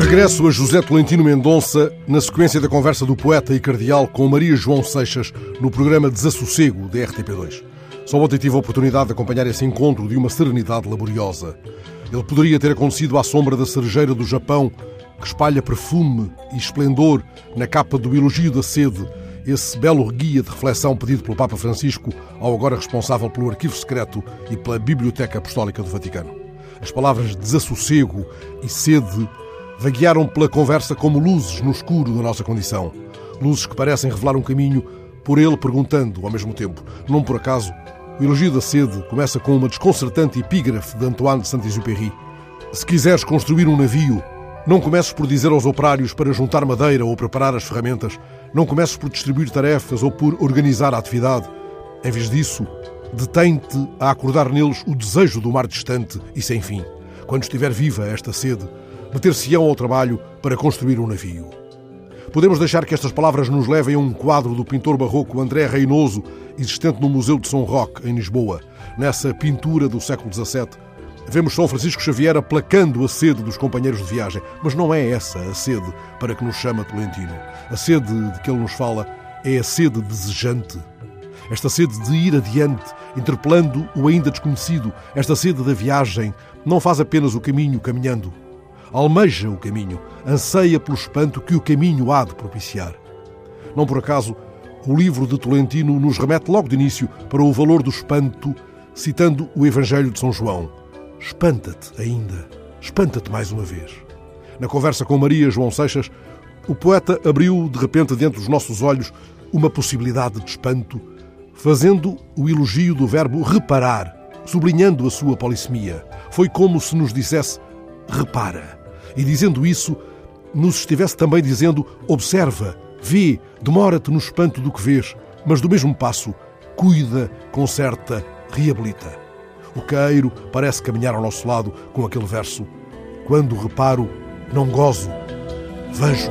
Regresso a José Tolentino Mendonça na sequência da conversa do poeta e cardeal com Maria João Seixas no programa Desassossego da RTP2. Só ontem tive a oportunidade de acompanhar esse encontro de uma serenidade laboriosa. Ele poderia ter acontecido à sombra da cerejeira do Japão, que espalha perfume e esplendor na capa do Elogio da Sede, esse belo guia de reflexão pedido pelo Papa Francisco ao agora responsável pelo Arquivo Secreto e pela Biblioteca Apostólica do Vaticano. As palavras desassossego e sede vaguearam pela conversa como luzes no escuro da nossa condição. Luzes que parecem revelar um caminho, por ele perguntando ao mesmo tempo. Não por acaso, o elogio da sede começa com uma desconcertante epígrafe de Antoine de Saint-Exupéry. Se quiseres construir um navio, não comeces por dizer aos operários para juntar madeira ou preparar as ferramentas. Não comeces por distribuir tarefas ou por organizar a atividade. Em vez disso, detém-te a acordar neles o desejo do mar distante e sem fim. Quando estiver viva esta sede, meter-se-ão ao trabalho para construir um navio. Podemos deixar que estas palavras nos levem a um quadro do pintor barroco André Reinoso, existente no Museu de São Roque, em Lisboa. Nessa pintura do século XVII, vemos São Francisco Xavier aplacando a sede dos companheiros de viagem. Mas não é essa a sede para que nos chama Tolentino. A sede de que ele nos fala é a sede desejante. Esta sede de ir adiante, interpelando o ainda desconhecido, esta sede da viagem, não faz apenas o caminho caminhando, almeja o caminho, anseia pelo espanto que o caminho há de propiciar. Não por acaso, o livro de Tolentino nos remete logo de início para o valor do espanto, citando o Evangelho de São João. Espanta-te ainda, espanta-te mais uma vez. Na conversa com Maria João Seixas, o poeta abriu de repente dentro dos nossos olhos uma possibilidade de espanto, fazendo o elogio do verbo reparar, sublinhando a sua polissemia. Foi como se nos dissesse: repara. E dizendo isso, nos estivesse também dizendo: observa, vê, demora-te no espanto do que vês, mas do mesmo passo, cuida, conserta, reabilita. O caeiro parece caminhar ao nosso lado com aquele verso: Quando reparo, não gozo, vejo.